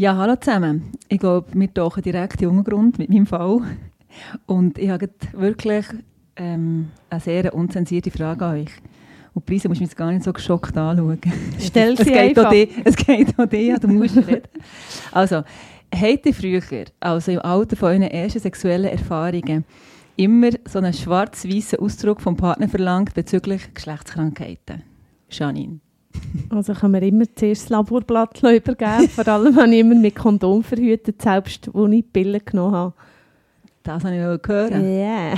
Ja, hallo zusammen. Ich glaube, wir tauchen direkt in den Untergrund mit meinem Fall. Und ich habe wirklich ähm, eine sehr unzensierte Frage an euch. Und Prise musst du mich jetzt gar nicht so geschockt anschauen. Stell es sie geht einfach. Dir, es geht auch dir, du musst reden. Also, habt ihr früher, also im Alter von euren ersten sexuellen Erfahrungen, immer so einen schwarz-weißen Ausdruck vom Partner verlangt bezüglich Geschlechtskrankheiten? Janine. Also kann man immer zuerst das Laborblatt übergeben. Vor allem habe ich immer mit Kondom verhütet, selbst wo ich die Pille genommen habe. Das habe ich noch gehört. Yeah.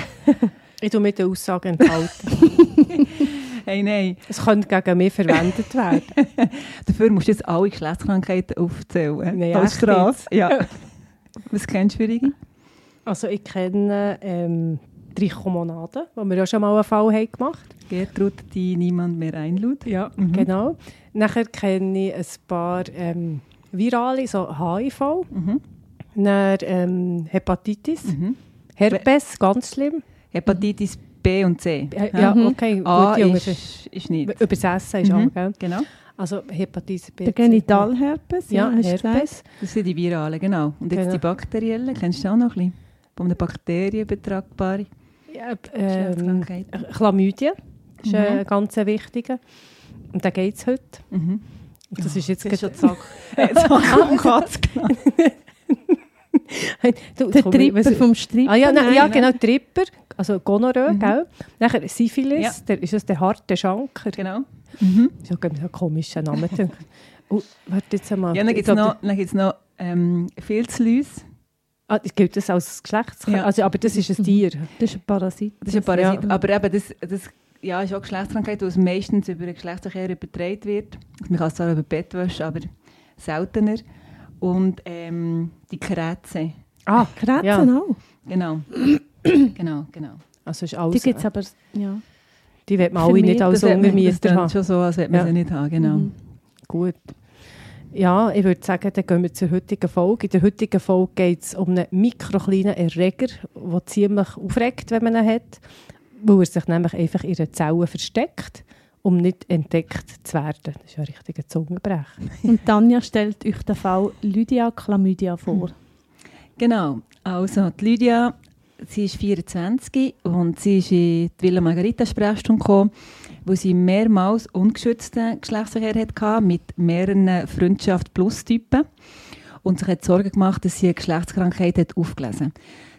Ich tue mit der Aussage enthalten. Hey, nein. es könnte gegen mich verwendet werden. Dafür musst du jetzt alle Geschlechtskrankheiten aufzählen. Nein, als Strafe. Ja. Was kennst du für? Also ich kenne ähm, Trichomonade, wo wir ja schon mal einen Fall haben gemacht Gertrud, die niemand mehr einlud. Ja, Mhm. genau. Nachher kenne ich ein paar ähm, Virale, so HIV, Mhm. dann ähm, Hepatitis, Mhm. Herpes, ganz schlimm. Hepatitis B und C. Ja, ja Mhm. okay, A Jungs. ist, ist nicht. Übersetzen ist Mhm. auch, gell? Genau. Also Hepatitis B. Der C. Genitalherpes, Ja, hast du gesagt. Herpes. Das sind die viralen, genau. Und jetzt Genau. die bakteriellen, kennst du auch noch ein bisschen? Von einer Bakterie übertragbare Ja, ähm, Geschlechtskrankheit. Chlamydien ist Mhm. ein ganz wichtiger. Und da geht es heute. Mhm. Und das ist jetzt Das ist schon Zack. Äh, und Katz. Du, Der Tripper vom Stripper. Ah, ja, nein, ja, genau, Tripper, also Gonorrhoe, Mhm. gell? Nachher Syphilis, Ja. der, ist das der harte Schanker? Genau. Mhm. Das ist ja ein komischer Name. oh, warte jetzt einmal. Ja, dann gibt es noch, noch ähm, Filzläuse. Ah, gilt das als Geschlechtskrankheit? Ja. Also, aber das ist ein Tier. Das ist ein Parasit. Das ist ein Parasit. Ja. Aber eben, das, das ja, ist auch Geschlechtskrankheit, weil es meistens über den Geschlechtsverkehr übertragen wird. Man kann es zwar über Bettwäsche, aber seltener. Und ähm, die Krätze. Ah, Krebsen Ja. auch. Genau. genau, genau. also ist Die alles, gibt es aber, ja. die wird man alle nicht als das das Untermieter haben. schon so, als hätte man Ja. sie nicht haben. Genau. Mhm. Gut. Ja, ich würde sagen, dann gehen wir zur heutigen Folge. In der heutigen Folge geht es um einen mikrokleinen Erreger, der ziemlich aufregt, wenn man ihn hat, weil er sich nämlich einfach in den Zellen versteckt, um nicht entdeckt zu werden. Das ist ja ein richtiger Zungenbrecher. Und Tanja stellt euch den Fall Lydia Chlamydia vor. Genau. Also, die Lydia, sie ist 24 und sie ist in die Villa Margarita Sprechstunde gekommen, wo sie mehrmals ungeschützten Geschlechtsverkehr hatte mit mehreren Freundschaft-Plus-Typen und sich hat Sorgen gemacht, dass sie eine Geschlechtskrankheit hat aufgelesen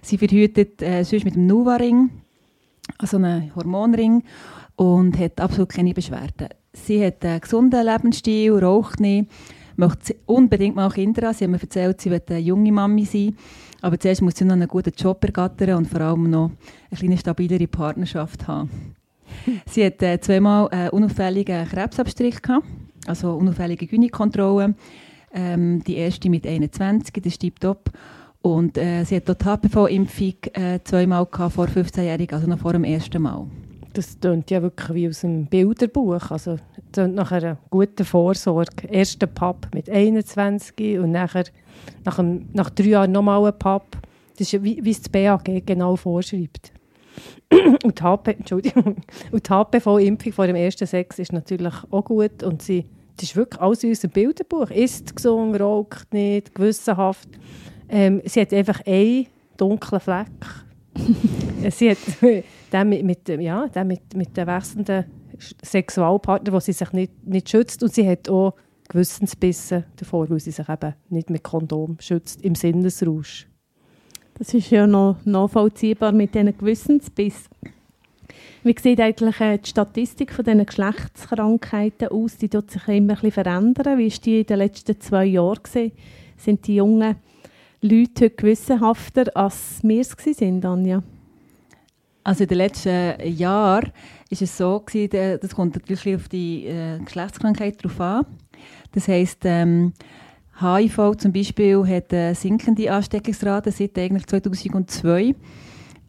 Sie verhütet äh, sonst mit dem Nuva-Ring, also einem Hormonring, und hat absolut keine Beschwerden. Sie hat einen gesunden Lebensstil, raucht nicht, möchte unbedingt mal Kinder haben. Sie hat mir erzählt, sie will eine junge Mami sein. Aber zuerst muss sie noch einen guten Job ergattern und vor allem noch eine kleine stabilere Partnerschaft haben. Sie hat äh, zweimal einen unauffälligen Krebsabstrich gehabt, also unauffällige Gynäkontrolle. Ähm, die erste mit 21, das ist tiptop. Und äh, sie hat dort HPV-Impfung äh, zweimal gehabt, vor 15-Jährigen, also noch vor dem ersten Mal. Das klingt ja wirklich wie aus einem Bilderbuch. Also, klingt nach einer guten Vorsorge. Erster Pub mit 21 und nachher, nach, einem, nach drei Jahren nochmal ein Pub. Das ist wie, wie es das BAG genau vorschreibt. und die, HP, Entschuldigung. Und die HPV-Impfung vor dem ersten Sex ist natürlich auch gut. Und sie, das ist wirklich alles in unserem Bilderbuch. Isst gesund, raucht nicht, gewissenhaft. Ähm, sie hat einfach einen dunklen Fleck. sie hat den mit, mit, dem- ja, den mit, mit den wechselnden Sexualpartner, wo sie sich nicht, nicht schützt. Und sie hat auch Gewissensbisse davor, weil sie sich eben nicht mit Kondom schützt, im Sinnesrausch. Das ist ja noch nachvollziehbar mit diesen Gewissensbiss. Wie sieht eigentlich äh, die Statistik von diesen Geschlechtskrankheiten aus? Die tut sich immer ein verändern. Wie war die in den letzten zwei Jahren? Gewesen? Sind die jungen Leute heute gewissenhafter, als wir es waren, Anja? Also in den letzten Jahren ist es so gewesen, der- das kommt natürlich auf die äh, Geschlechtskrankheit drauf an. Das heisst, ähm, HIV zum Beispiel hat eine sinkende Ansteckungsrate seit eigentlich 2002.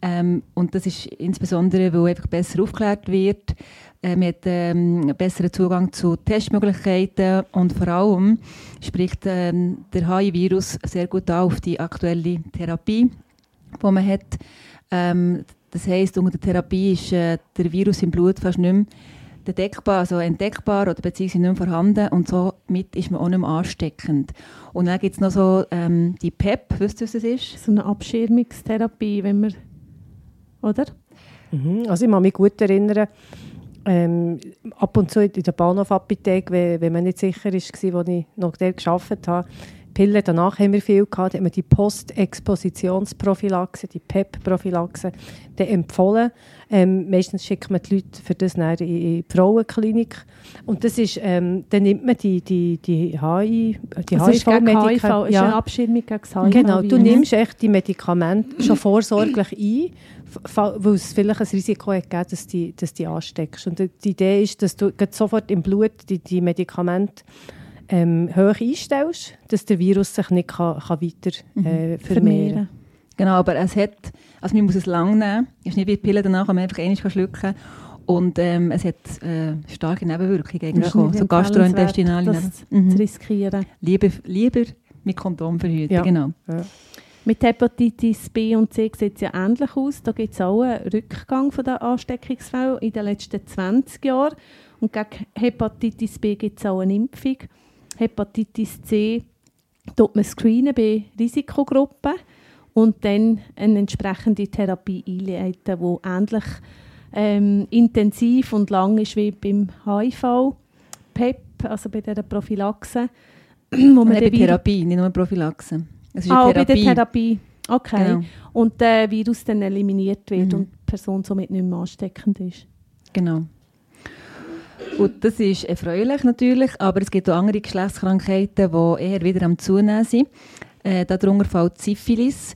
Ähm, und das ist insbesondere, weil einfach besser aufgeklärt wird. Äh, man hat ähm, besseren Zugang zu Testmöglichkeiten und vor allem spricht ähm, der HIV-Virus sehr gut auf die aktuelle Therapie, die man hat. Ähm, das heisst, unter der Therapie ist äh, der Virus im Blut fast nicht mehr entdeckbar, also entdeckbar oder beziehungsweise nicht mehr vorhanden und somit ist man auch nicht mehr ansteckend. Und dann gibt es noch so ähm, die PEP, wisst ihr, was das ist? So eine Abschirmungstherapie, wenn man, oder? Mhm. Also ich kann mich gut erinnern, ähm, ab und zu in der Bahnhofapotheke, wenn, wenn man nicht sicher war, wo ich noch dort gearbeitet habe, Pille, danach haben wir viel gehabt, hat man die Postexpositionsprophylaxe, die PEP-Prophylaxe empfohlen. Ähm, meistens schickt man die Leute für das in die Frauenklinik. Und das ist, ähm, dann nimmt man die, die, die HIV, die also HIV-Medikamente. HIV, ist eine Abschirmung gegen HIV. Genau, du nimmst echt die Medikamente schon vorsorglich ein, weil es vielleicht ein Risiko hat gegeben, dass du die, dass die ansteckst. Und die Idee ist, dass du sofort im Blut die, die Medikamente ähm, hoch einstellst, dass der Virus sich nicht kann, kann weiter äh, vermehren kann. Genau, aber es hat, also man muss es lang nehmen. Es ist nicht wie die Pille danach, wo man einfach einmal schlucken Und ähm, es hat äh, starke Nebenwirkungen, auch, so gastrointestinale das mhm. riskieren. Lieber, lieber mit Kondom verhüten, ja. genau. Ja. Mit Hepatitis B und C sieht es ja ähnlich aus. Da gibt es auch einen Rückgang von der Ansteckungsfälle in den letzten 20 Jahren. Und gegen Hepatitis B gibt es auch eine Impfung. Hepatitis C tut man screenen bei Risikogruppen und dann eine entsprechende Therapie einleiten, die ähnlich ähm, intensiv und lang ist wie beim HIV, PEP, also bei der Prophylaxe. wo man bei Therapie, nicht nur Prophylaxe. Es ah, bei der Therapie. Okay. Genau. Und der Virus dann eliminiert wird mhm. und die Person somit nicht mehr ansteckend ist. Genau. Gut, das ist erfreulich natürlich, aber es gibt auch andere Geschlechtskrankheiten, die eher wieder am Zunehmen sind. Äh, darunter fällt Syphilis,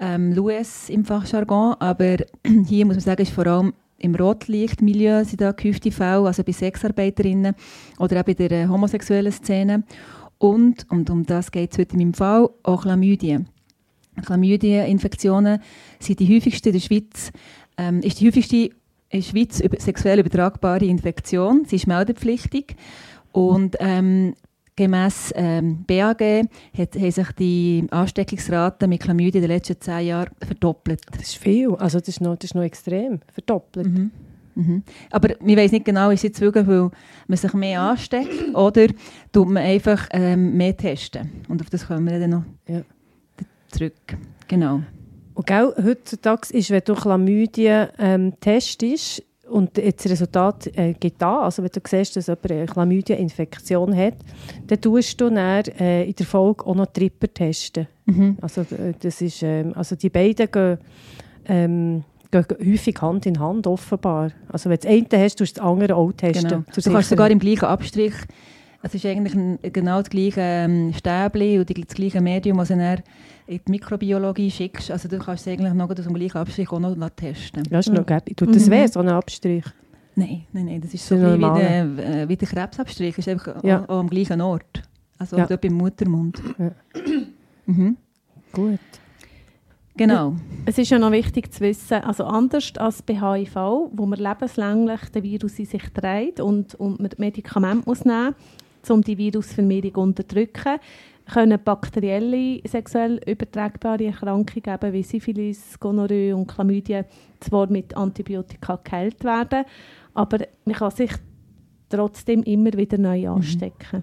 ähm, Louis im Fachjargon, aber hier muss man sagen, ist vor allem im Rotlichtmilieu sind da gehäufte Fälle, also bei Sexarbeiterinnen oder auch bei der äh, homosexuellen Szene. Und, und um das geht es heute in meinem Fall, auch Chlamydien. Chlamydieninfektionen sind die häufigsten in der Schweiz. Ähm, ist die häufigste in der Schweiz sexuell übertragbare Infektion. Sie ist meldepflichtig. Und ähm, gemäss ähm, BAG hat, haben sich die Ansteckungsraten mit Chlamydien in den letzten zehn Jahren verdoppelt. Das ist viel. Also das ist noch, das ist noch extrem verdoppelt. Mhm. Mhm. Aber wir weiß nicht genau, ist jetzt wirklich, weil man sich mehr ansteckt oder tut man einfach ähm, mehr testen. Und auf das kommen wir dann noch ja. zurück. Genau. Und gell, heutzutage ist, wenn du Chlamydien ähm, testest und das Resultat äh, geht da, also wenn du siehst, dass jemand eine Chlamydien-Infektion hat, dann tust du dann, äh, in der Folge auch noch Tripper testen. Mhm. Also, äh, das ist, ähm, also die beiden gehen, ähm, gehen häufig Hand in Hand, offenbar. Also wenn du das eine hast, tust du das andere auch testen. Genau. Du kannst sogar im gleichen Abstrich, es ist eigentlich ein, genau das gleiche ähm, Stäbli und das gleiche Medium, das dann in die Mikrobiologie schickst. Also du kannst es eigentlich noch dem gleichen Abstrich auch noch testen. Ja, ist noch mhm. Tut das mhm. weh, so ein Abstrich? Nein, nein, nein, das ist so wie der, äh, wie der Krebsabstrich, ist einfach ja. auch, auch am gleichen Ort. Also ja. dort beim Muttermund. Ja. mhm. Gut. Genau. Es ist ja noch wichtig zu wissen, also anders als bei HIV, wo man lebenslänglich den Virus in sich trägt und, und man Medikamente muss nehmen muss, um die Virusvermehrung zu unterdrücken, können bakterielle sexuell übertragbare Erkrankungen eben wie Syphilis, Gonorrhoe und Chlamydien zwar mit Antibiotika geheilt werden, aber man kann sich trotzdem immer wieder neu mhm. anstecken.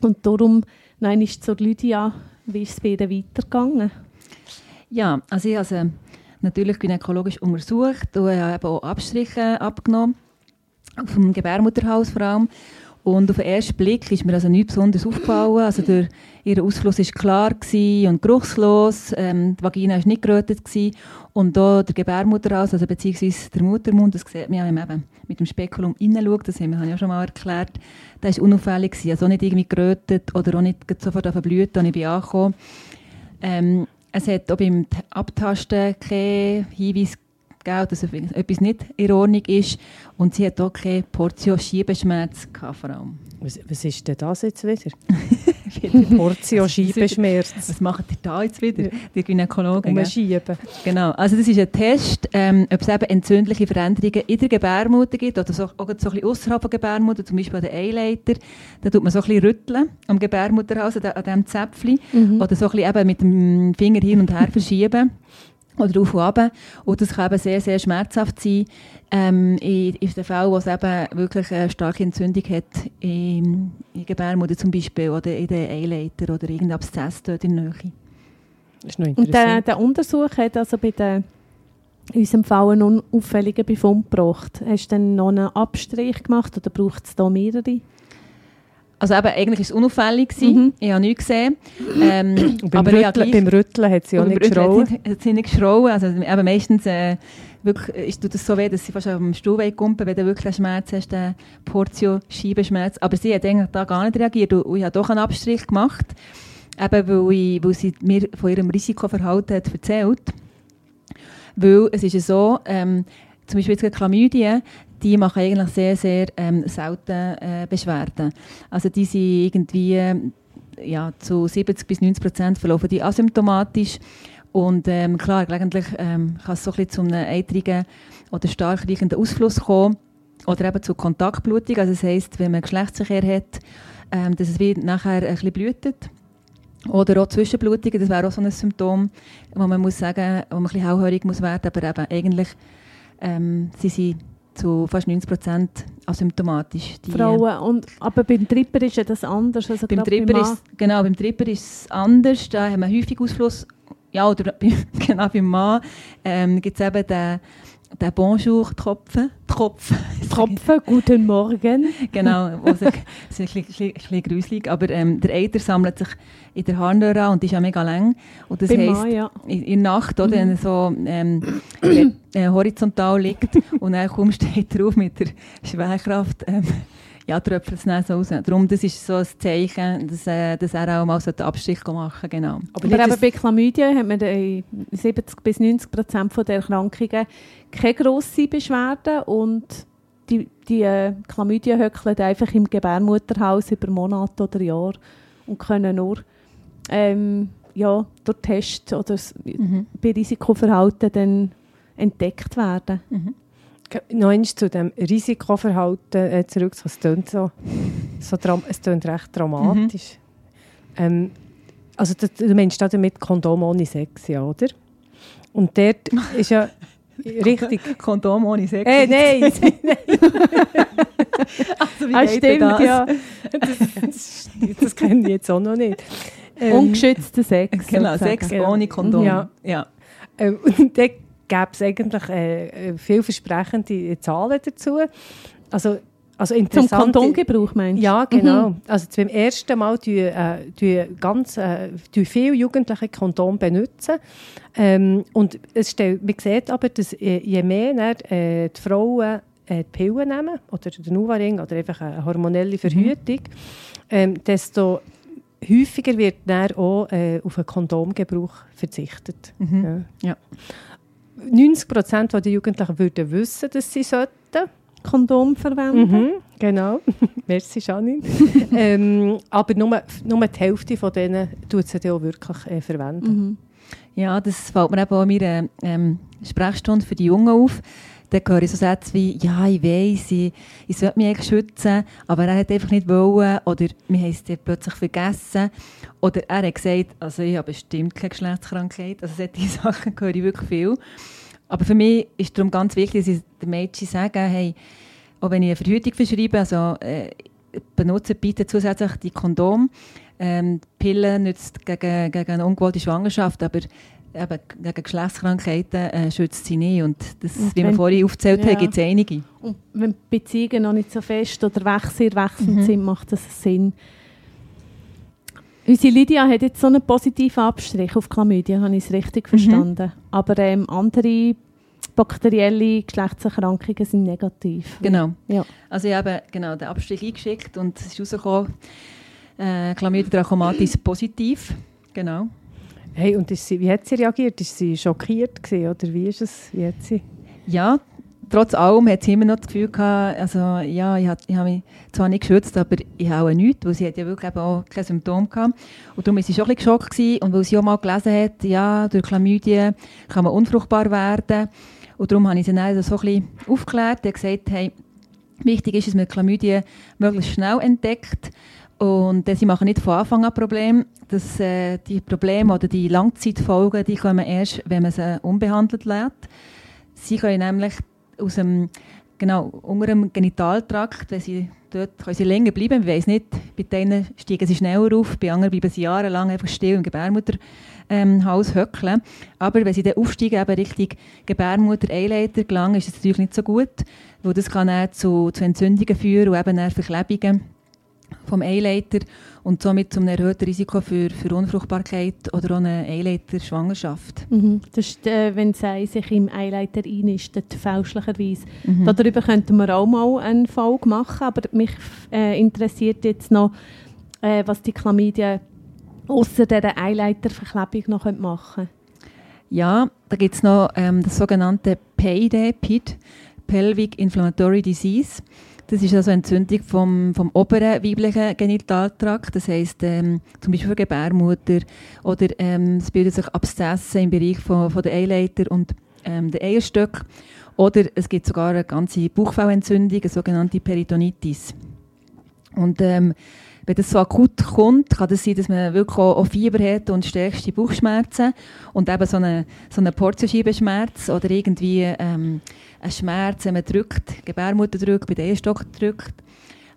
Mhm. Und darum, nein, ist zur Lydia, wie ist es bei ihr weitergegangen? Ja, also ich habe natürlich gynäkologisch untersucht und habe auch Abstriche abgenommen, vom Gebärmutterhaus vor allem. Und auf den ersten Blick ist mir also nichts besonders aufgefallen. Also der, ihr Ausfluss war klar und geruchslos. Ähm, die Vagina war nicht gerötet. Gewesen. Und da der Gebärmutterhals, also beziehungsweise der Muttermund, das sieht man ja, wenn man eben mit dem Spekulum hineinschaut, das haben wir ja schon mal erklärt, der war unauffällig. Gewesen. Also auch nicht irgendwie gerötet oder auch nicht sofort Blüten, als ich bin angekommen. Ähm, es hat auch beim Abtasten keinen Hinweis gegeben, dass etwas nicht in Ordnung ist. Und sie hat auch keine Portion Schiebeschmerz gehabt, vor allem. Was, was ist denn das jetzt wieder? Portion Scheibenschmerz. Was macht ihr da jetzt wieder, die Gynäkologen? Um gell? Schieben. Genau, also das ist ein Test, ähm, ob es eben entzündliche Veränderungen in der Gebärmutter gibt oder so, auch so ein bisschen außerhalb der Gebärmutter, zum Beispiel an den Eileiter. Da tut man so ein bisschen rütteln am Gebärmutterhaus, an diesem Zäpfchen. Oder so ein bisschen eben mit dem Finger hin und her verschieben. Oder auf und runter. Und das kann eben sehr, sehr schmerzhaft sein. Ähm, in, in den Fällen, wo es eben wirklich eine starke Entzündung hat, in, in der Gebärmutter zum Beispiel, oder in den Eileiter oder irgendein Abszess dort in der Nähe. Das ist noch Und der, der Untersuch hat also bei der, in unserem Fall einen unauffälligen Befund gebracht. Hast du dann noch einen Abstrich gemacht oder braucht es da mehrere? Also eben, eigentlich war es unauffällig. Mhm. Ich habe nichts gesehen. Ähm, beim, Rütteln, gleich- beim Rütteln hat sie auch nicht geschrauen. Hat sie, nicht geschrauen. Also eben meistens äh, wirklich, ist, tut es so weh, dass sie fast am Stuhl kumpen, wenn du wirklich einen Schmerz hast, eine Portion Scheibenschmerz. Aber sie hat eigentlich da gar nicht reagiert und, ich habe doch einen Abstrich gemacht, eben weil, ich, weil sie mir von ihrem Risikoverhalten hat erzählt. Weil es ist ja so, ähm, zum Beispiel jetzt die Chlamydien, die machen eigentlich sehr, sehr ähm, selten äh, Beschwerden. Also die sind irgendwie ähm, ja, zu 70 bis 90 Prozent verlaufen die asymptomatisch. Und ähm, klar, gelegentlich ähm, kann es so ein bisschen zu einem eitrigen oder stark riechenden Ausfluss kommen. Oder eben zu Kontaktblutung. Also das heisst, wenn man Geschlechtsverkehr hat, ähm, dass es wie nachher ein bisschen blutet. Oder auch Zwischenblutungen, das wäre auch so ein Symptom, wo man muss sagen, wo man ein bisschen hellhörig muss werden, aber eben eigentlich ähm, sie sind zu fast 90 Prozent asymptomatisch. Die, Frauen. Und, aber beim Tripper ist ja das anders. Also beim Tripper Mann. ist genau, beim Tripper ist es anders. Da haben wir häufig Ausfluss. Ja, oder genau beim Mann ähm, gibt es eben den, den Bonjour-Tropfen. Tropf. Tropfen, guten Morgen. genau, wo sich, ist ein bisschen, bisschen, gruselig, aber ähm, der Eiter sammelt sich in der Harnröhre an und ist ja mega lang. Und das heisst, ja. in, der Nacht, oder, wenn er so ähm, äh, horizontal liegt und dann kaum steht er auf mit der Schwerkraft, ähm, ja, tröpfelt es dann so raus. Darum, das ist so ein Zeichen, dass, äh, dass er auch mal so den Abstrich machen kann, genau. Aber Aber nicht, eben bei Chlamydien hat man in 70 bis 90 Prozent der Erkrankungen keine grossen Beschwerden und die, die äh, Chlamydien höckeln einfach im Gebärmutterhaus über Monate oder Jahre und können nur ähm, ja, durch Tests oder Mhm. bei Risikoverhalten dann entdeckt werden. Mhm. Noch einmal zu dem Risikoverhalten äh, zurück. Es tönt, so, so es tönt recht dramatisch. Ähm, also du, du meinst da damit Kondom ohne Sex, ja, oder? Und dort ist ja richtig... Kondom ohne Sex. Hey, nein! also, wie Ah, stimmt, das? ja. das, das kenne ich jetzt auch noch nicht. Ähm, Ungeschützter Sex. Genau, sozusagen. Sex ohne Kondom. Ja. ja. Ähm, und da gäbe es eigentlich äh, äh, vielversprechende Zahlen dazu. Also, also Zum interessant. Kondomgebrauch meinst du? Ja, genau. Also beim ersten Mal tun, äh, tun ganz, äh, viele Jugendliche Kondom benutzen. Ähm, und es stellt, man sieht aber, dass äh, je mehr äh, die Frauen äh, die Pillen nehmen, oder den Nuvaring, oder einfach eine hormonelle Verhütung, ähm, desto häufiger wird dann auch äh, auf einen Kondomgebrauch verzichtet. Mhm. Ja. Ja. 90 Prozent der Jugendlichen würden wissen, dass sie sollten. Kondom verwenden. Mhm, genau. Merci, Janine. ähm, aber nur, nur die Hälfte von denen tut sie auch wirklich äh, verwenden. Mhm. Ja, das fällt mir eben auch in meiner ähm, Sprechstunde für die Jungen auf. Da höre ich so Sätze wie, ja, ich weiss, ich, ich sollte mich eigentlich schützen, aber er hat einfach nicht wollen oder wir haben es dann plötzlich vergessen. Oder er hat gesagt, also ich habe bestimmt keine Geschlechtskrankheit. Also solche Sachen höre ich wirklich viel. Aber für mich ist darum ganz wichtig, dass ich den Mädchen sage, hey, auch wenn ich eine Verhütung verschreibe, also äh, benutze bitte zusätzlich die Kondom. Ähm, die Pille nützt gegen, gegen eine ungewollte Schwangerschaft, aber eben gegen Geschlechtskrankheiten äh, schützt sie nicht. Und das, Und wie wir vorhin aufgezählt Ja. haben, gibt es einige. Und wenn die Beziehungen noch nicht so fest oder sehr wechselnd Mhm. sind, macht das Sinn. Unsere Lydia hat jetzt so einen positiven Abstrich auf Chlamydien, habe ich es richtig Mhm. verstanden. Aber ähm, andere bakterielle Geschlechtserkrankungen sind negativ. Genau. Ja. Also ich habe genau den Abstrich eingeschickt und es ist rausgekommen, äh, Chlamydia trachomatis positiv. Genau. Hey, und ist sie, wie hat sie reagiert? Ist sie schockiert gewesen, oder wie ist es? Wie hat sie? Ja, trotz allem hat sie immer noch das Gefühl gehabt, also ja, ich habe hab mich zwar nicht geschützt, aber ich habe auch nichts, weil sie hat ja wirklich auch keine Symptome gehabt. Und darum war sie schon ein bisschen geschockt gewesen. und weil sie auch mal gelesen hat, ja, durch Chlamydien kann man unfruchtbar werden. Und darum habe ich sie dann so ein bisschen aufgeklärt und gesagt, hey, wichtig ist, dass man Chlamydien möglichst schnell entdeckt und äh, sie machen nicht von Anfang an Probleme. Dass, äh, die Probleme oder die Langzeitfolgen, die kommen erst, wenn man sie unbehandelt lässt. Sie können nämlich aus dem, genau, unter dem Genitaltrakt, wenn sie dort können sie länger bleiben, ich weiß nicht, bei denen steigen sie schneller auf, bei anderen bleiben sie jahrelang einfach still im Gebärmutterhaus ähm, höckeln. Aber wenn sie dann aufsteigen, eben Richtung Gebärmutter-Eileiter gelangen, ist es natürlich nicht so gut, weil das kann dann zu, zu Entzündungen führen und eben Verklebungen vom Eileiter und somit zum erhöhten Risiko für, für Unfruchtbarkeit oder auch eine Eileiter-Schwangerschaft. Mhm. Das ist, äh, wenn sie sich im Eileiter einnistet, fälschlicherweise. Mhm. Darüber könnten wir auch mal eine Folge machen, aber mich äh, interessiert jetzt noch, äh, was die Chlamydien außer dieser Eileiterverklebung noch machen können. Ja, da gibt es noch ähm, das sogenannte PID, PID, Pelvic Inflammatory Disease. Das ist also eine Entzündung vom, vom oberen weiblichen Genitaltrakt, das heisst ähm, zum Beispiel für Gebärmutter oder ähm, es bilden sich Abszesse im Bereich von, von der Eileiter und ähm, der Eierstöcke oder es gibt sogar eine ganze Bauchfellentzündung, eine sogenannte Peritonitis. Und ähm, wenn das so akut kommt, kann das sein, dass man wirklich auch Fieber hat und stärkste Bauchschmerzen und eben so einen so eine Porzenscheibenschmerz oder irgendwie ähm, ein Schmerz, wenn man drückt, Gebärmutter drückt, bei der Ehestock drückt.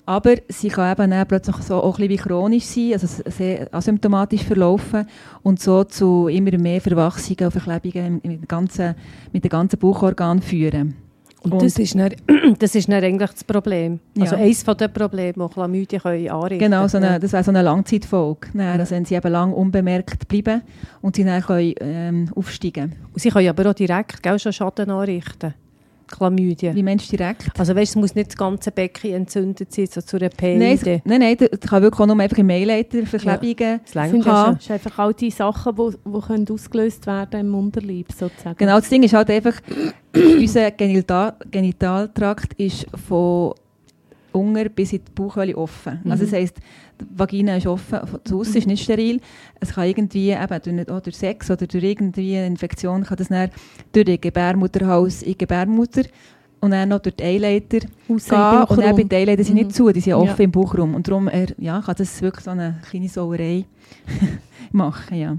Aber sie kann eben dann plötzlich so auch ein bisschen wie chronisch sein, also sehr asymptomatisch verlaufen und so zu immer mehr Verwachsungen und Verklebungen mit, den ganzen, mit den ganzen Bauchorganen führen. Und, das, ist dann, das ist dann eigentlich das Problem. Also ja. eines der Probleme, die Chlamydien können anrichten Genau, so eine, das wäre so eine Langzeitfolge. Dann, also wenn sie eben lang unbemerkt bleiben und sie dann können, ähm, aufsteigen Und sie können aber auch direkt gell, schon Schaden anrichten. Chlamydien. Wie meinst du direkt? Also weißt, es muss nicht das ganze Becken entzündet sein, so zu einer PID. Nein, nein, nein, das kann wirklich auch nur einfach im Eileiter Verklebungen ja, das haben. Das sind einfach all die Sachen, die, die ausgelöst werden im Unterleib sozusagen. Genau, das Ding ist halt einfach, unser Genital Genitaltrakt ist von unten bis in die Bauchhöhle offen. Mhm. Also das heisst, die Vagina ist offen, zu Hause ist nicht steril. Es kann irgendwie eben durch, durch Sex oder durch irgendwie eine Infektion kann das dann durch den Gebärmutterhals in die Gebärmutter und dann noch durch die Eileiter gehen. Und dann bei den Eileitern sind mhm. nicht zu, die sind offen ja. im Bauchraum. Und darum er, ja, kann das wirklich so eine kleine Sauerei machen, ja.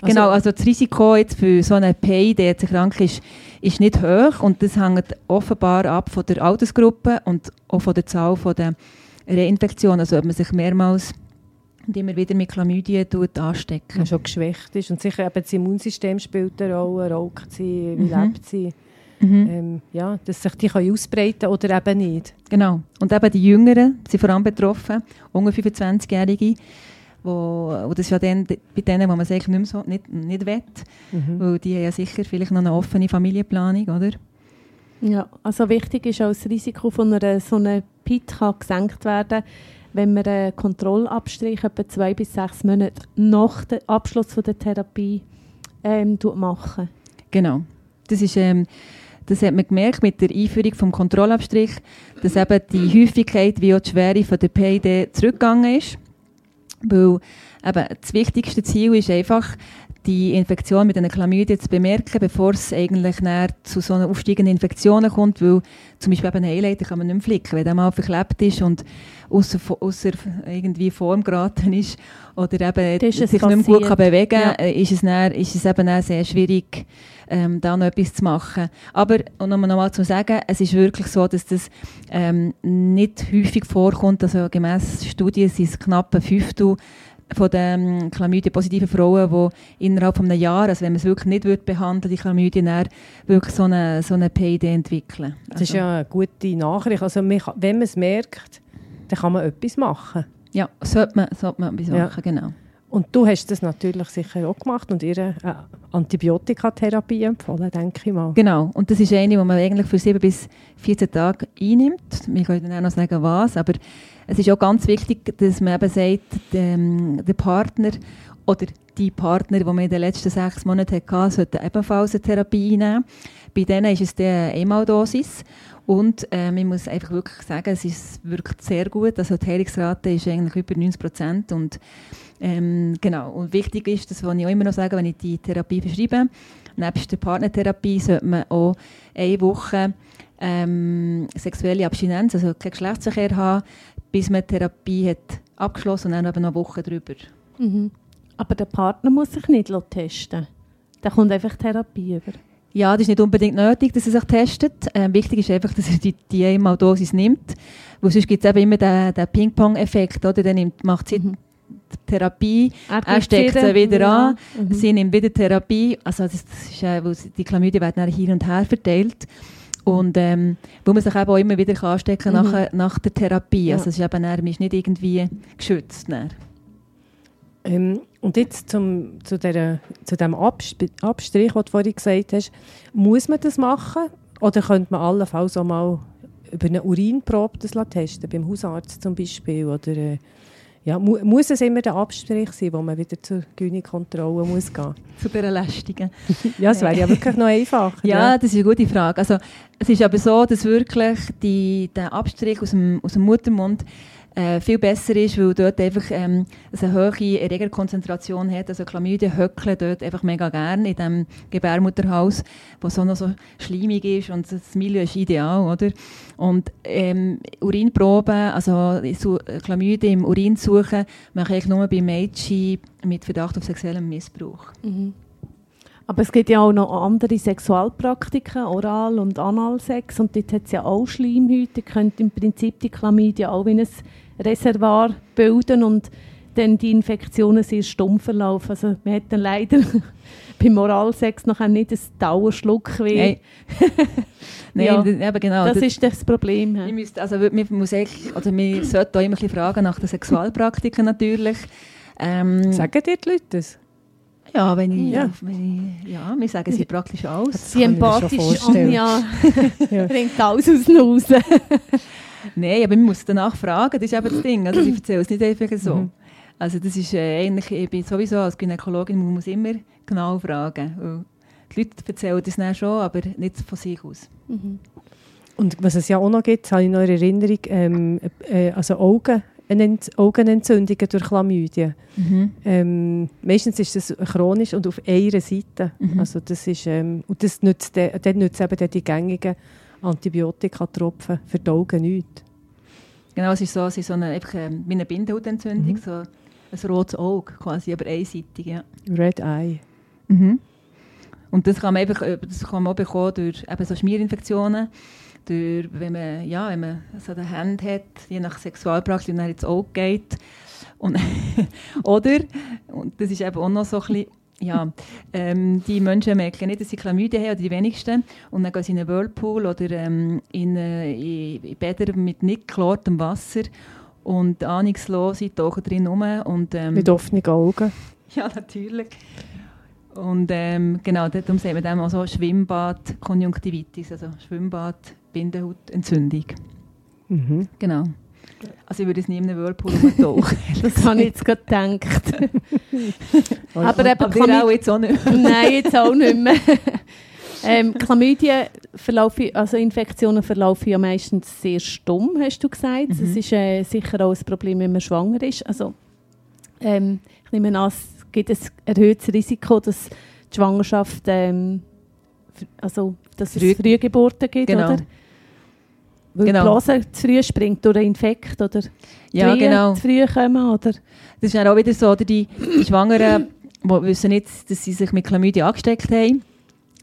Also, genau, also das Risiko jetzt für so eine PID, die krank ist, ist nicht hoch und das hängt offenbar ab von der Altersgruppe und auch von der Zahl der Reinfektionen, also ob man sich mehrmals und immer wieder mit Chlamydien anstecken. schon geschwächt ist und sicher eben das Immunsystem spielt eine Rolle, raucht sie, wie mhm. lebt sie. Mhm. Ähm, ja, dass sich die können ausbreiten oder eben nicht. Genau. Und eben die Jüngeren sind vor allem betroffen, unter 25-Jährige, wo, wo das ist ja dann bei denen, wo man es eigentlich nicht, so, nicht, nicht will, mhm. weil die haben ja sicher vielleicht noch eine offene Familienplanung, oder? Ja, also wichtig ist auch das Risiko von einer so einer PIT kann gesenkt werden, wenn man einen Kontrollabstrich etwa zwei bis sechs Monate nach dem Abschluss von der Therapie ähm, machen. Genau, das ist ähm, das hat man gemerkt mit der Einführung des Kontrollabstrich, dass eben die Häufigkeit wie auch die Schwere von der PID zurückgegangen ist. Weil eben das wichtigste Ziel ist einfach, die Infektion mit einer Chlamydie zu bemerken, bevor es eigentlich zu so einer aufsteigenden Infektion kommt, weil zum Beispiel eben eine Eileiter kann man nicht mehr flicken, wenn der mal verklebt ist und außer, außer irgendwie Form geraten ist oder eben sich nicht mehr gut kann bewegen kann, ja. ist, es dann, ist es eben dann sehr schwierig, ähm, da noch etwas zu machen. Aber, um nochmal zu sagen, es ist wirklich so, dass das ähm, nicht häufig vorkommt, also gemäss Studien sind es knapp ein Fünftel von den Chlamydien-positiven Frauen, die innerhalb von einem Jahr, also wenn man es wirklich nicht wird behandeln die Chlamydien, wirklich so eine, so eine PID entwickeln. Also. Das ist ja eine gute Nachricht. Also wenn man es merkt, dann kann man etwas machen. Ja, sollte man, sollte man etwas machen, ja. genau. Und du hast das natürlich sicher auch gemacht und ihr eine Antibiotikatherapie empfohlen, denke ich mal. Genau, und das ist eine, die man eigentlich für sieben bis 14 Tage einnimmt. Wir können dann auch noch sagen, was, aber es ist auch ganz wichtig, dass man eben sagt, der, der Partner oder die Partner, die man in den letzten sechs Monaten hatte, sollten ebenfalls eine Therapie einnehmen. Bei denen ist es die Einmaldosis. Und äh, man muss einfach wirklich sagen, es ist, wirkt sehr gut. Also die Heilungsrate ist eigentlich über 90 Prozent. Und, ähm, genau. und wichtig ist, das was ich auch immer noch sage, wenn ich die Therapie verschreibe, nebst der Partnertherapie sollte man auch eine Woche ähm, sexuelle Abstinenz, also kein Geschlechtsverkehr haben, bis man die Therapie hat abgeschlossen und dann eben noch Wochen drüber. Mhm. Aber der Partner muss sich nicht testen Der kommt einfach Therapie über. Ja, das ist nicht unbedingt nötig, dass er sich testet. Ähm, wichtig ist einfach, dass er die, die einmal Dosis nimmt. Weil sonst gibt es eben immer den, den Ping-Pong-Effekt. Oder? Der nimmt, macht sie mhm. Therapie, er, er steckt sie wieder ja. an, mhm. sie nimmt wieder Therapie. Also das, das ist, äh, die Chlamydien werden dann hier und her verteilt. Und ähm, wo man sich eben auch immer wieder anstecken kann mhm. nach, nach der Therapie. Ja. Also es ist eben, man ist nicht irgendwie geschützt. Ähm, und jetzt zum, zu, der, zu dem Abstrich, den du vorhin gesagt hast, muss man das machen? Oder könnte man allenfalls auch mal über eine Urinprobe das testen, beim Hausarzt zum Beispiel? Oder, äh, ja, mu muss es immer der Abstrich sein, wo man wieder zur Gynäkontrolle muss gehen Zu Belästigen. ja, das wäre ja wirklich noch einfacher. ja, ja, das ist eine gute Frage. Also, es ist aber so, dass wirklich die, der Abstrich aus dem, aus dem Muttermund äh, viel besser ist, weil dort einfach ähm, eine hohe Erregerkonzentration hat. Also Chlamydien höckeln dort einfach mega gerne in diesem Gebärmutterhaus, wo so noch so schleimig ist und das Milieu ist ideal, oder? Und ähm, Urinproben, also so Chlamydien im Urin suchen, mache ich nur bei Mädchen mit Verdacht auf sexuellen Missbrauch. Mhm. Aber es gibt ja auch noch andere Sexualpraktiken, Oral- und Analsex. Und dort hat es ja auch Schleimhäute. Könnte im Prinzip die Chlamydien auch wie ein Reservoir bilden und dann die Infektionen sehr stumm verlaufen. Also man hat dann leider beim Moralsex noch nicht ein Dauerschluckweh. Nein, ja, eben genau. Das, das ist das Problem. Ja. Müsst, also, man, muss eigentlich, also man sollte auch immer ein fragen nach den Sexualpraktiken natürlich. Ähm, Sagen dir die Leute das? Ja, wenn ich, ja. Wenn ich, ja, wir sagen sie praktisch aus. Sie empathisch Anja bringt alles aus dem Haus. Nein, aber man muss danach fragen, das ist eben das Ding. Also ich erzähle es nicht einfach so. Mhm. Also das ist äh, eigentlich, ich bin sowieso als Gynäkologin, man muss immer genau fragen. die Leute erzählen das dann schon, aber nicht von sich aus. Mhm. Und was es ja auch noch gibt, habe ich noch in Erinnerung, ähm, äh, also Augen, Augenentzündungen durch Chlamydien. Mhm. Ähm, meistens ist das chronisch und auf einer Seite. Mhm. Also das ist, ähm, und das nützt, dann nützt eben die gängigen Antibiotikatropfen für die Augen nichts. Genau, es ist so, es ist so eine, einfach, ähm, wie eine Bindehautentzündung, mhm. so ein rotes Auge, quasi, aber einseitig. Ja. Red Eye. Mhm. Und das kann man, einfach, äh, das kann man auch bekommen durch eben so Schmierinfektionen, durch, wenn man, ja, wenn man so eine Hand hat, je nach Sexualpraxis, und dann ins Auge geht. Und oder, und das ist eben auch noch so ein bisschen, ja, ähm, die Menschen merken nicht, dass sie Chlamydien haben, oder die wenigsten. Und dann gehen sie in einen Whirlpool oder ähm, in, äh, in Bäder mit nicht geklortem Wasser und ahnungslos tauchen drin rum. Und, ähm, mit offenen Augen. Ja, natürlich. Und ähm, genau, darum sehen wir dann auch so Schwimmbad-Konjunktivitis, also Schwimmbad-Bindehautentzündung. Mhm. Genau. Also ich würde es nie in einem Whirlpool tauchen. das habe ich jetzt gerade gedacht. aber eben aber auch jetzt auch nicht mehr. Nein, jetzt auch nicht mehr. ähm, Chlamydien verlaufen, also Infektionen verlaufen ja meistens sehr stumm, hast du gesagt. Mhm. Das ist äh, sicher auch ein Problem, wenn man schwanger ist. Also, ähm, ich nehme an, es gibt ein erhöhtes Risiko, dass die Schwangerschaft, ähm, also dass es Frühgeburten gibt, genau. oder? Weil genau. die Blase zu früh springt durch einen Infekt oder ja, die genau. zu früh kommen, oder? Das ist dann auch wieder so, oder die, die Schwangeren die wissen nicht, dass sie sich mit Chlamydien angesteckt haben.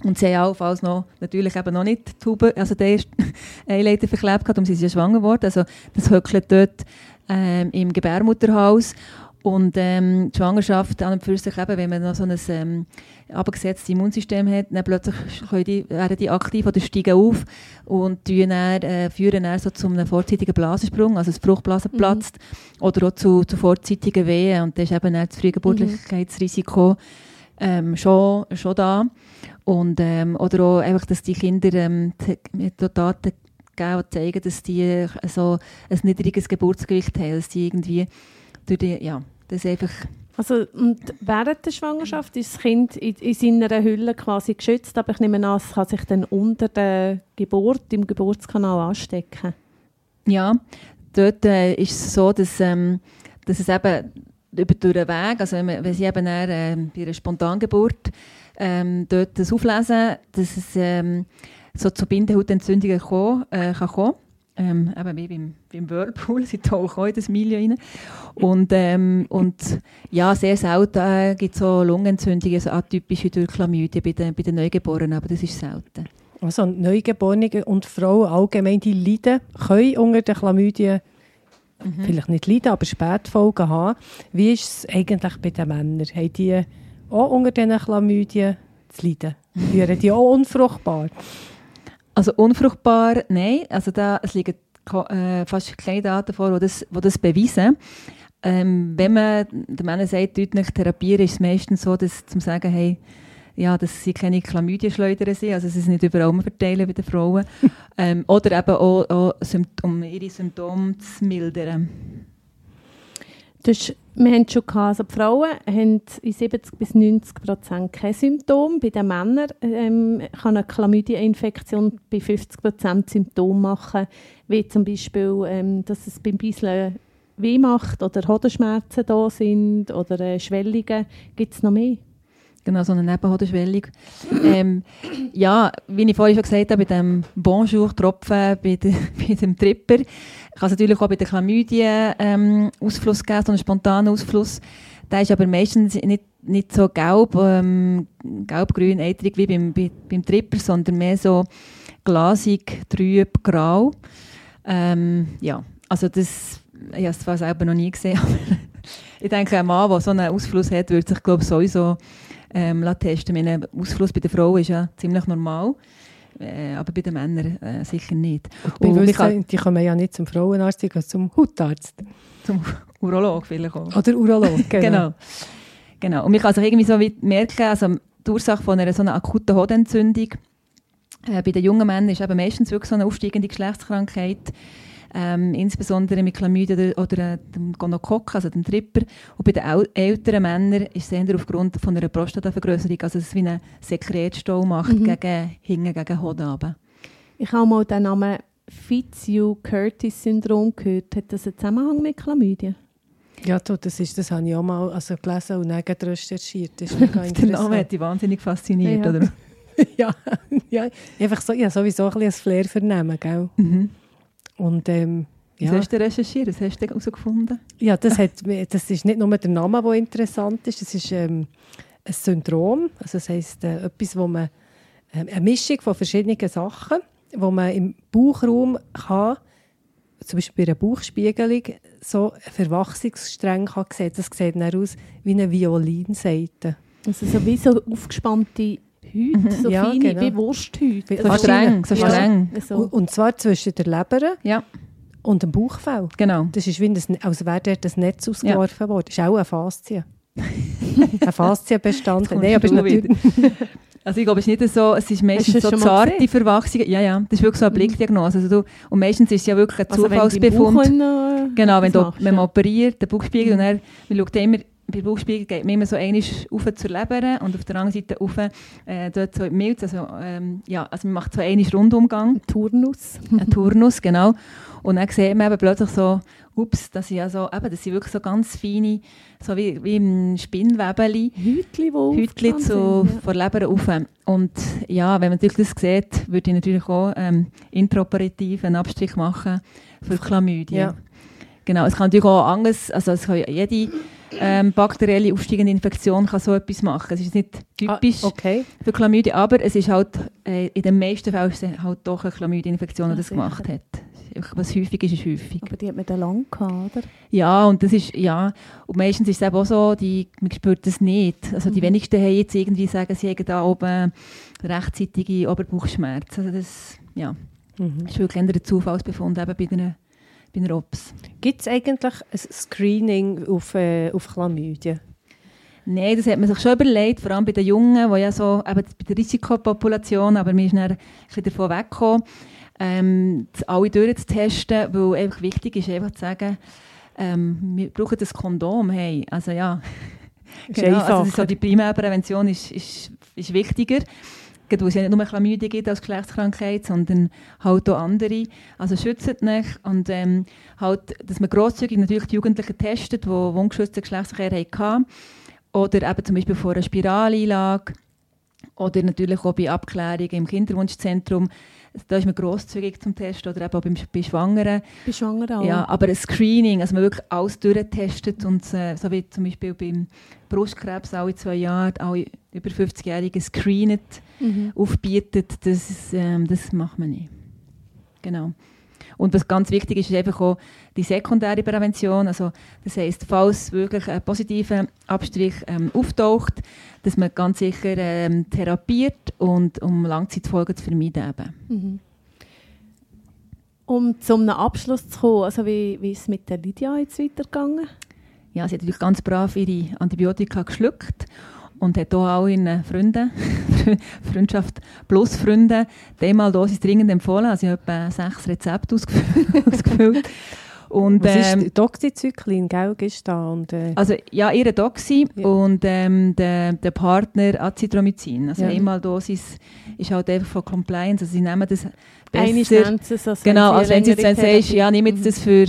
Und sie haben auch noch, natürlich eben noch nicht die Tube, also der erste Eileiter verklebt gehabt, und sie sind schwanger geworden. Also das höckelt dort ähm, im Gebärmutterhaus. Und ähm, die Schwangerschaft an und für sich eben, wenn man noch so ein ähm, abgesetztes Immunsystem hat, dann plötzlich die, werden die aktiv oder steigen auf und dann, äh, führen dann so zu einem vorzeitigen Blasensprung, also das Fruchtblasen mhm. platzt, oder auch zu, zu vorzeitigen Wehen. Und das ist eben dann das Frühgeburtlichkeitsrisiko ähm, schon, schon da. Und, ähm, oder auch einfach, dass die Kinder ähm, Daten geben, die zeigen, dass die so ein niedriges Geburtsgewicht haben, dass die irgendwie durch die, ja, das einfach Also, und während der Schwangerschaft ist das Kind in, in seiner Hülle quasi geschützt, aber ich nehme an, es kann sich dann unter der Geburt, im Geburtskanal anstecken. Ja, dort äh, ist es so, dass, ähm, dass es eben über den Weg, also wenn, wenn sie eben dann, äh, bei einer Spontangeburt ähm, dort das auflesen, dass es ähm, so zu Bindehautentzündungen kommen, äh, kann kommen. Ähm, eben wie beim, beim Whirlpool, sie tauchen auch in das Milieu rein. Und, ähm, und ja, sehr selten äh, gibt es so Lungenentzündungen, so atypische durch Chlamydien bei den, bei den Neugeborenen, aber das ist selten. Also Neugeborene und Frauen allgemein, die leiden, können unter den Chlamydien mhm. vielleicht nicht leiden, aber Spätfolgen haben. Wie ist es eigentlich bei den Männern? Haben die auch unter diesen Chlamydien zu leiden? Führen die auch unfruchtbar? Also unfruchtbar, nein. Also da, es liegen äh, fast keine Daten vor, die das, die das beweisen. Ähm, wenn man den Männern sagt, deutlich therapieren, ist es meistens so, dass zum sagen, hey, ja, dass sie keine Chlamydien-Schleudern sind, also sie sind nicht überall verteilen bei den Frauen. ähm, oder eben auch, auch um ihre Symptome zu mildern. Das wir haben schon gehabt, also die Frauen haben in 70 bis 90 Prozent keine Symptome. Bei den Männern ähm, kann eine Chlamydia-Infektion bei 50 Prozent Symptome machen, wie zum Beispiel, ähm, dass es beim Beiseln weh macht oder Hodenschmerzen da sind oder äh, Schwellungen. Gibt es noch mehr? Genau, so eine Nebenhodenschwellung. ähm, ja, wie ich vorhin schon gesagt habe, bei dem Bonjour-Tropfen, bei, de, bei dem Tripper, kann es natürlich auch bei den Chlamydien ähm, Ausfluss geben, so einen spontanen Ausfluss. Der ist aber meistens nicht, nicht so gelb, ähm, gelb-grün, eitrig wie beim, bei, beim Tripper, sondern mehr so glasig, trüb, grau. Ähm, ja, also das, ich habe es zwar selber noch nie gesehen, aber ich denke, ein Mann, der so einen Ausfluss hat, würde sich glaube sowieso ähm, testen. Meine Ausfluss bei den Frauen ist ja ziemlich normal. Äh, aber bei den Männern äh, sicher nicht. Und und kann, die kommen ja nicht zum Frauenarzt, sondern zum Hautarzt. Zum Urolog vielleicht auch. Oder Urolog, genau. genau. genau. Und man kann sich irgendwie so merken, also die Ursache von einer so einer akuten Hodenentzündung äh, bei den jungen Männern ist eben meistens wirklich so eine aufsteigende Geschlechtskrankheit ähm, insbesondere mit Chlamydien oder, oder äh, dem Gonokokken, also dem Tripper. Und bei den älteren Männern ist es eher aufgrund von einer Prostatavergrößerung, also dass es wie einen Sekretstau macht, mhm. gegen, hinten gegen Hoden runter. Ich habe mal den Namen Fitzhugh-Curtis-Syndrom gehört. Hat das einen Zusammenhang mit Chlamydien? Ja, du, das, ist, das habe ich auch mal also gelesen und dann recherchiert. Das ist mega Der Name hat dich wahnsinnig fasziniert, ja. oder? ja, ja, einfach so, ja, sowieso ein, ein Flair vernehmen, gell? Mhm. Und, ähm, ja. Was hast du recherchiert? Was hast du herausgefunden? Ja, das, hat, das ist nicht nur der Name, der interessant ist, das ist ähm, ein Syndrom. Also das heisst, äh, etwas, wo man, äh, eine Mischung von verschiedenen Sachen, wo man im Bauchraum kann, zum Beispiel bei einer Bauchspiegelung, so Verwachsungsstränge kann sehen. Das sieht dann aus wie eine Violinseite. Also so wie so aufgespannte Hüte, mhm. so ja, feine, genau. wie Wursthüte. So streng, so streng. Ja. So. Und zwar zwischen der Leber ja. und dem Bauchfell. Genau. Das ist wie ein, als wäre dort das Netz ausgeworfen ja. worden. Das ist auch ein Faszien. ein Faszienbestand. Nein, aber natürlich... Also ich glaube, es ist nicht so, es ist meistens so zarte Verwachsungen. Ja, ja, das ist wirklich so eine mhm. Blickdiagnose. Also du, und meistens ist es ja wirklich ein also Zufallsbefund. Wenn äh, genau, wenn, du, wenn man operiert, der Bauchspiegel, mhm. und er, man schaut immer, bei Bauchspiegel geht man immer so einmal auf zur Leber und auf der anderen Seite auf, äh, dort so Milz, also, ähm, ja, also man macht so einen Rundumgang. Ein Turnus. Ein Turnus, genau. Und dann sieht man eben plötzlich so, ups, das sind ja so, eben, das sind wirklich so ganz feine, so wie, wie im Spinnwebeli. Hütli, wo Hütli zu, ja. von Leber auf. Und ja, wenn man das sieht, würde ich natürlich auch ähm, intraoperativ einen Abstrich machen für Chlamydien. Ja. Genau, es kann natürlich auch anders, also es kann jede ähm, bakterielle aufsteigende Infektion kann so etwas machen. Es ist nicht typisch ah, okay. für Chlamydien, aber es ist halt, äh, in den meisten Fällen ist es halt doch eine Chlamydien-Infektion, die das gemacht hat. Was häufig ist, ist häufig. Aber die hat man dann lang gehabt, oder? Ja, und das ist, ja, und meistens ist es eben auch so, die, man spürt das nicht. Also die mhm. wenigsten haben jetzt irgendwie sagen, sie haben da oben rechtzeitige Oberbauchschmerzen. Also das, ja, mhm. ist wirklich ein Zufallsbefund eben bei den bei einer OPS. Gibt es eigentlich ein Screening auf, äh, auf Chlamydien? Nein, das hat man sich schon überlegt, vor allem bei den Jungen, die ja so, eben bei der Risikopopulation, aber wir sind dann ein bisschen davon weggekommen, ähm, alle durchzutesten, weil einfach wichtig ist, einfach zu sagen, ähm, wir brauchen das Kondom, hey, also ja, Ist Genau, also so die Primärprävention ist, ist, ist wichtiger. Weil es ja nicht nur Chlamydien gibt als Geschlechtskrankheit, sondern halt auch andere. Also schützt nicht und ähm, halt, dass man grosszügig natürlich die Jugendlichen testet, die ungeschützten Geschlechtsverkehr hatten. Oder eben zum Beispiel vor einer Spiraleinlage. Oder natürlich auch bei Abklärungen im Kinderwunschzentrum. Da ist man grosszügig zum Testen oder eben auch beim, bei Schwangeren. Bei Schwangeren auch. Ja, aber ein Screening, also man wirklich alles durchtestet und äh, so wie zum Beispiel beim Brustkrebs alle zwei Jahre alle über 50-Jährigen screenet, Mhm. aufbietet, das, ist, ähm, das macht man nicht. Genau. Und was ganz wichtig ist, ist einfach auch die sekundäre Prävention. Also das heisst, falls wirklich ein positiver Abstrich ähm, auftaucht, dass man ganz sicher ähm, therapiert und um Langzeitfolgen zu vermeiden. Eben. Mhm. Um zu einem Abschluss zu kommen, also wie, wie ist es mit der Lydia jetzt weitergegangen? Ja, sie hat natürlich ganz brav ihre Antibiotika geschluckt und hat auch all ihren Freunden, Freundschaft plus Freunde, dreimal Dosis dringend empfohlen. Also ich habe etwa sechs Rezepte ausgefüllt. Und, Was ähm, ist Doxycyclin, gell, ist da und äh, also ja, ihre Doxy Ja. und ähm, der, der Partner Azithromycin. Also Ja. einmal Dosis ist halt einfach von Compliance. Also sie nehmen das Eine besser. nennt es, also Genau, also wenn sie eine jetzt sagst, ja, nimm jetzt Mhm. das für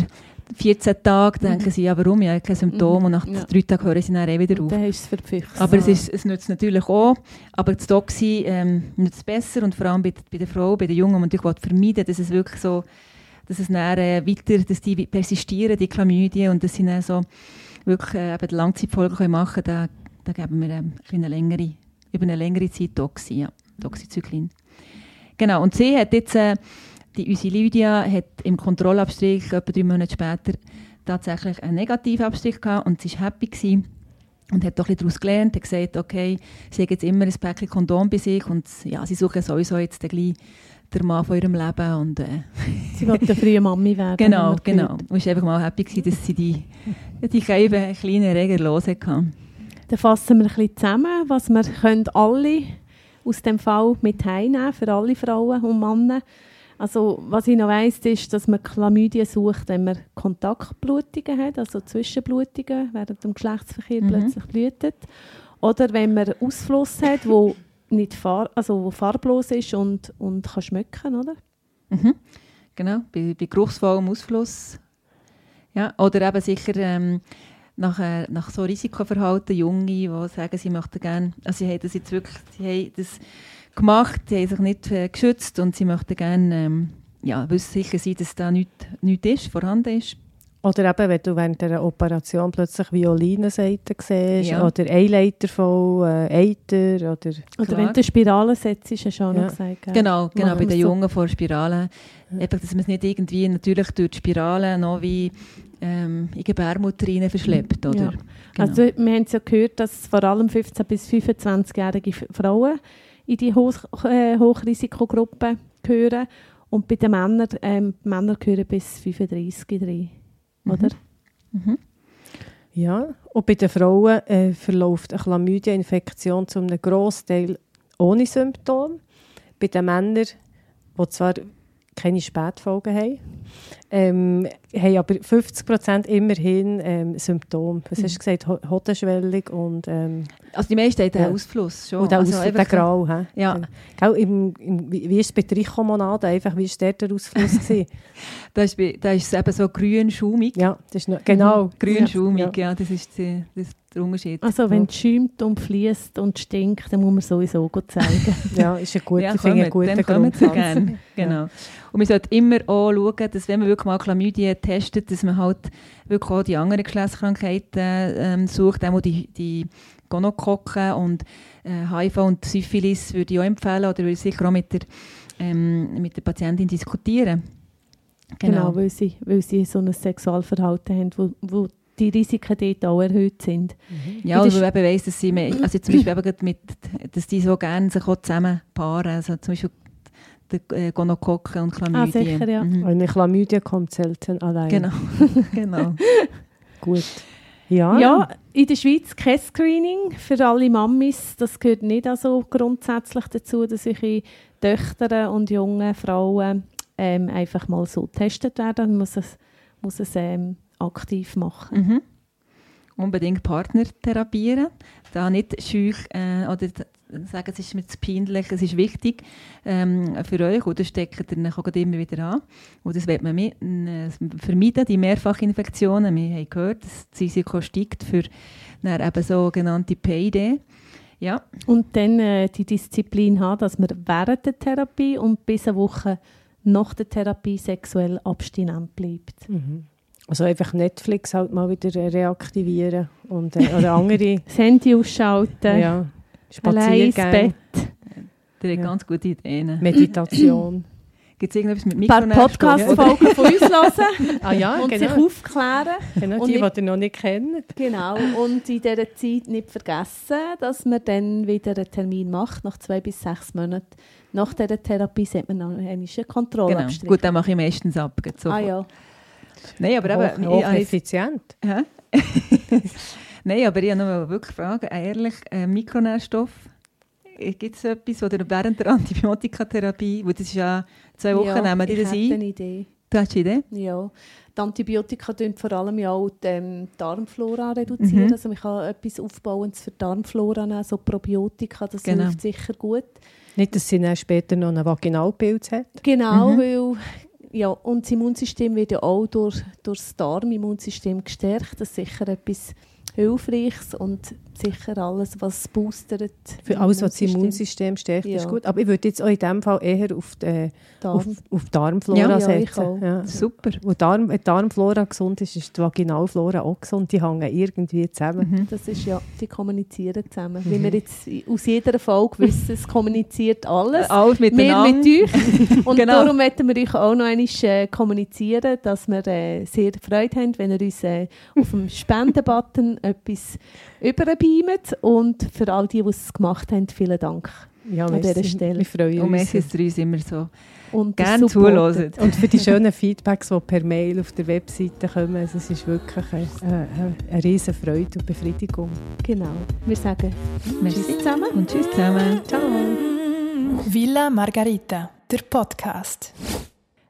14 Tage, denken sie, ja, warum? Ich habe keine Symptome Mhm. und nach Ja. drei Tagen hören sie dann eh wieder auf. dann ist es Füchse. Aber es, ist, es nützt natürlich auch. Aber das Doxy ähm, nützt besser und vor allem bei, bei der Frau, bei den Jungen, und ich will vermeiden, dass es wirklich so, dass es dann, äh, weiter, dass die persistieren, die Chlamydien, und dass sie dann so wirklich äh, eben die Langzeitfolgen können machen können, da, da geben wir ähm, eine längere, über eine längere Zeit Doxy, ja, Doxycyclin. Genau, und sie hat jetzt, äh, die, unsere Lydia hat im Kontrollabstrich, etwa drei Monate später, tatsächlich einen negativen Abstrich gehabt und sie war happy gewesen und hat doch ein bisschen daraus gelernt, hat gesagt, okay, sie hat jetzt immer ein Päckchen Kondom bei sich und ja, sie suchen sowieso jetzt gleich den Mann von ihrem Leben und äh, Sie wollte eine frühe Mami werden. genau, genau. Und war einfach mal happy gewesen, dass sie die, die kleinen, kleinen Reger los hatte. Dann fassen wir ein bisschen zusammen, was wir können alle aus dem Fall mit heimnehmen für alle Frauen und Männer. Also, was ich noch weiss, ist, dass man Chlamydien sucht, wenn man Kontaktblutungen hat, also Zwischenblutungen während dem Geschlechtsverkehr Mhm. plötzlich blutet. Oder wenn man Ausfluss hat, wo nicht far also wo farblos ist und, und kann schmecken, oder? Mhm. Genau, bei, bei geruchsvollem Ausfluss. Ja, oder eben sicher ähm, nach, äh, nach so Risikoverhalten, Junge, die sagen, sie möchten gerne, also sie haben das jetzt wirklich, sie haben das gemacht, sie haben sich nicht äh, geschützt und sie möchten gerne ähm, ja, sicher sein, dass da nichts nicht ist, vorhanden ist. Oder eben, wenn du während einer Operation plötzlich Violinenseiten siehst Ja. oder Eileiter voll, äh, Eiter oder... Oder Klar. wenn du Spirale setzt, ist ja schon Ja. noch gesagt. gell? Genau, genau Machen bei den wir so. Jungen vor Spiralen. Einfach, dass man es nicht irgendwie natürlich durch die Spirale noch wie ähm, in die Gebärmutter rein verschleppt. Oder? Ja. Genau. Also, wir haben ja gehört, dass vor allem 15- bis 25-jährige F- Frauen in die Hoch äh, Hochrisikogruppe gehören. Und bei den Männern, ähm, Männer gehören bis 35 rein. Oder? Mhm. Ja, und bei den Frauen äh, verläuft eine Chlamydia-Infektion zu einem Grossteil ohne Symptome. Bei den Männern, die zwar keine Spätfolgen haben, ähm, haben aber 50% immerhin ähm, Symptome. Was hast du gesagt? Ho- Hodenschwellung und, ähm, Also die meisten haben den Ja. Ausfluss schon. und der, also Aus- einfach- der Grau. hä? Ja. Gell, im, im, wie ist es bei Trichomonaden? Einfach, wie war der, der Ausfluss? Da ist, da ist es eben so grün schaumig. ja, das ist noch, genau. Grün Ja. schaumig, ja. das ist die, das der Unterschied. Also, wenn es schäumt und fließt und stinkt, dann muss man sowieso gut zeigen. Ja, ist ein guter, ja, kommen, kommen sie Grundsatz. gerne. Genau. Und man sollte immer auch schauen, dass wenn man wirklich mal Chlamydien testet, dass man halt wirklich auch die anderen Geschlechtskrankheiten ähm, sucht, auch die, die Gonokokken und äh, HIV und Syphilis würde ich auch empfehlen oder würde ich sicher auch mit der, ähm, mit der Patientin diskutieren. Genau, weil, sie, weil sie so ein Sexualverhalten haben, wo, wo die Risiken dort auch erhöht sind. Ja, und das- weil man weiss, dass sie, mehr- also zum Beispiel eben gerade mit, dass die so gerne sich auch zusammen paaren, also zum Beispiel der äh, Gonokokken und Chlamydien. Ah, sicher, ja. Mhm. Eine Chlamydia kommt selten allein. Genau, genau. Gut. Ja, Ja, in der Schweiz kein Screening für alle Mammis. Das gehört nicht also grundsätzlich dazu, dass ihre Töchter und junge Frauen ähm, einfach mal so getestet werden. Man muss es, muss es ähm, aktiv machen. Mhm. unbedingt Partner therapieren. Da nicht scheu äh, oder sagen, es ist mir zu peinlich, es ist wichtig ähm, für euch oder steckt ihr dann auch immer wieder an. Und das wird man mit, äh, vermeiden, die Mehrfachinfektionen. Wir haben gehört, dass das Risiko steigt für dann eben sogenannte PID. Ja. Und dann äh, die Disziplin haben, dass man während der Therapie und bis eine Woche nach der Therapie sexuell abstinent bleibt. Mhm. Also einfach Netflix halt mal wieder reaktivieren und, äh, oder andere... das Handy ausschalten. Ja. Spaziergänge. Der hat ja. ganz gute Ideen. Meditation. Gibt es irgendetwas mit Ein paar Podcast-Folgen von uns hören ah, ja, und genau. sich aufklären. Genau, und die, die ihr noch nicht kennt. Genau, und in dieser Zeit nicht vergessen, dass man dann wieder einen Termin macht, nach zwei bis sechs Monaten. Nach dieser Therapie sollte man noch eine Kontrolle genau. Gut, dann mache ich meistens ab. Ah ja. Nein, aber hoch, eben... Hoch effizient. Nein, aber ich habe noch wirklich Fragen. Ehrlich, äh, Mikronährstoff Gibt es etwas, oder während der Antibiotikatherapie, wo das ist ja zwei Wochen ja, nehmen die das ein? Ich eine Idee. Du hast eine Idee? Ja. Die Antibiotika reduzieren vor allem ja auch die ähm, Darmflora. reduzieren. Mhm. Also man kann etwas Aufbauendes für die Darmflora nehmen, so Probiotika, das genau. hilft sicher gut. Nicht, dass sie dann später noch einen Vaginalpilz hat? Genau, mhm. weil ja, und das Immunsystem wird ja auch durch, durch das Darmimmunsystem gestärkt. Das ist sicher etwas Hilfreiches und sicher alles, was boostert. Für alles, was das Immunsystem stärkt, ja. ist gut. Aber ich würde jetzt auch in diesem Fall eher auf die, Darm. auf, auf die Darmflora ja, setzen. Ja, ja. Super. Wo Darm, wenn die Darmflora gesund ist, ist die Vaginalflora auch gesund. Die hängen irgendwie zusammen. Mhm. Das ist ja, die kommunizieren zusammen. Mhm. Wie wir jetzt aus jeder Folge wissen, es kommuniziert alles. Alles miteinander. Wir mit euch. Und genau. darum möchten wir euch auch noch einmal äh, kommunizieren, dass wir äh, sehr Freude haben, wenn ihr uns äh, auf dem Spendenbutton etwas überbeamen. Und für all die, die es gemacht haben, vielen Dank ja, an dieser Stelle. Wir freuen uns. Und merci, dass ihr uns immer so und gerne zuhören. Und für die schönen Feedbacks, die per Mail auf der Webseite kommen. Also es ist wirklich eine, eine, eine riesige Freude und Befriedigung. Genau. Wir sagen merci Tschüss zusammen. Und Tschüss zusammen. Ciao. Villa Margarita, der Podcast.